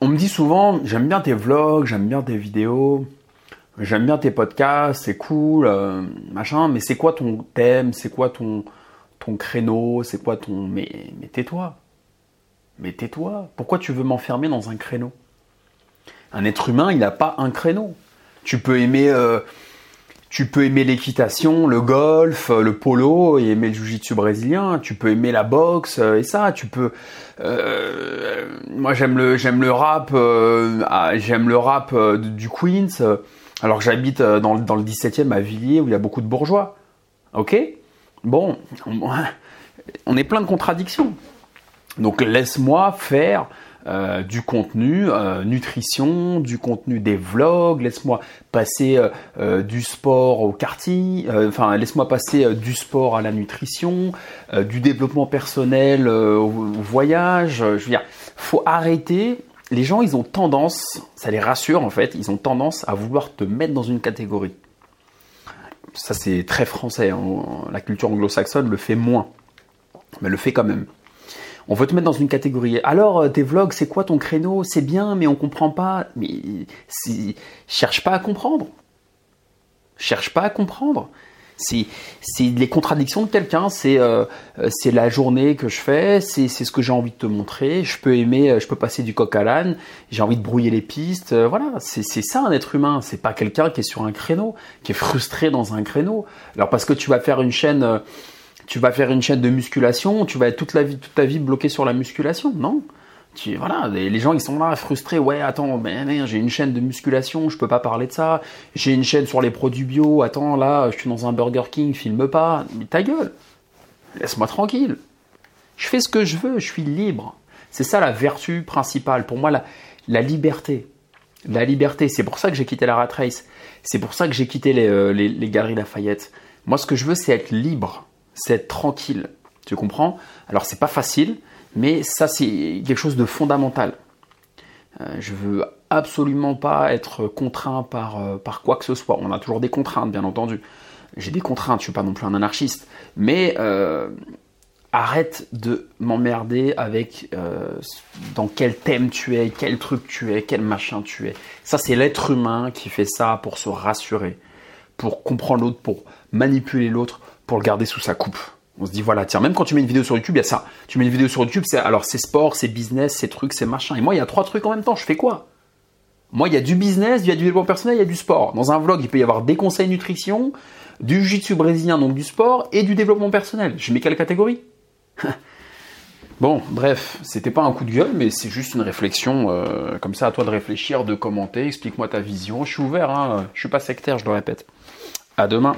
on me dit souvent, j'aime bien tes vlogs, j'aime bien tes vidéos, j'aime bien tes podcasts, c'est cool, euh, machin, mais c'est quoi ton thème, c'est quoi ton, créneau, c'est quoi ton... Mais, mais tais-toi. Mais tais-toi. Pourquoi tu veux m'enfermer dans un créneau? Un être humain, il n'a pas un créneau. Tu peux aimer... euh, tu peux aimer l'équitation, le golf, euh, le polo et aimer le jiu-jitsu brésilien. Tu peux aimer la boxe euh, et ça. Tu peux. euh, moi, j'aime le j'aime le rap. ah, j'aime le rap du Queens. alors j'habite dans, dans le 17e à Villiers où il y a beaucoup de bourgeois. Ok? Bon, on, on est plein de contradictions. Donc laisse-moi faire euh, du contenu euh, nutrition, du contenu des vlogs, laisse-moi passer euh, du sport au euh, enfin laisse-moi passer du sport à la nutrition, du développement personnel au, voyage. Je veux dire, faut arrêter. Les gens, ils ont tendance, ça les rassure en fait, ils ont tendance à vouloir te mettre dans une catégorie. Ça c'est très français, hein. la culture anglo-saxonne le fait moins, mais le fait quand même. On veut te mettre dans une catégorie. Alors, euh, tes vlogs, c'est quoi ton créneau? C'est bien, mais on comprend pas. Mais c'est- cherche pas à comprendre. Cherche pas à comprendre. C'est les contradictions de quelqu'un. C'est euh, euh, c'est la journée que je fais. C'est ce que j'ai envie de te montrer. Je peux aimer, euh, je peux passer du coq à l'âne. J'ai envie de brouiller les pistes. Voilà, c'est c'est ça un être humain. C'est pas quelqu'un qui est sur un créneau, qui est frustré dans un créneau. Alors parce que tu vas faire une chaîne. euh, tu vas faire une chaîne de musculation, tu vas être toute la vie, toute ta vie bloqué sur la musculation, non? Tu, voilà, les, gens ils sont là frustrés. Ouais, attends, ben, j'ai une chaîne de musculation, je peux pas parler de ça. J'ai une chaîne sur les produits bio. Attends, là, je suis dans un Burger King, filme pas. Ta gueule, laisse-moi tranquille. Je fais ce que je veux, je suis libre. C'est ça la vertu principale. Pour moi, la, la liberté. La liberté. C'est pour ça que j'ai quitté la Rat Race. C'est pour ça que j'ai quitté les, euh, les Galeries Lafayette. Moi, ce que je veux, c'est être libre. C'est être tranquille. Tu comprends? Alors, c'est pas facile, mais ça, c'est quelque chose de fondamental. Euh, je veux absolument pas être contraint par, euh, par quoi que ce soit. On a toujours des contraintes, bien entendu. J'ai des contraintes, je suis pas non plus un anarchiste. Mais euh, arrête de m'emmerder avec euh, dans quel thème tu es, quel truc tu es, quel machin tu es. Ça, c'est l'être humain qui fait ça pour se rassurer, pour comprendre l'autre, pour manipuler l'autre, pour le garder sous sa coupe. On se dit voilà, tiens, même quand tu mets une vidéo sur YouTube, il y a ça. Tu mets une vidéo sur YouTube, c'est alors c'est sport, c'est business, c'est trucs, c'est machin. Et moi, il y a trois trucs en même temps. Je fais quoi? Moi, il y a du business, il y a du développement personnel, il y a du sport. Dans un vlog, il peut y avoir des conseils nutrition, du jiu-jitsu brésilien, donc du sport, et du développement personnel. Je mets quelle catégorie? Bon, bref, c'était pas un coup de gueule, mais c'est juste une réflexion. euh, comme ça, à toi de réfléchir, de commenter. Explique-moi ta vision. Je suis ouvert, hein. je suis pas sectaire, je le répète. À demain.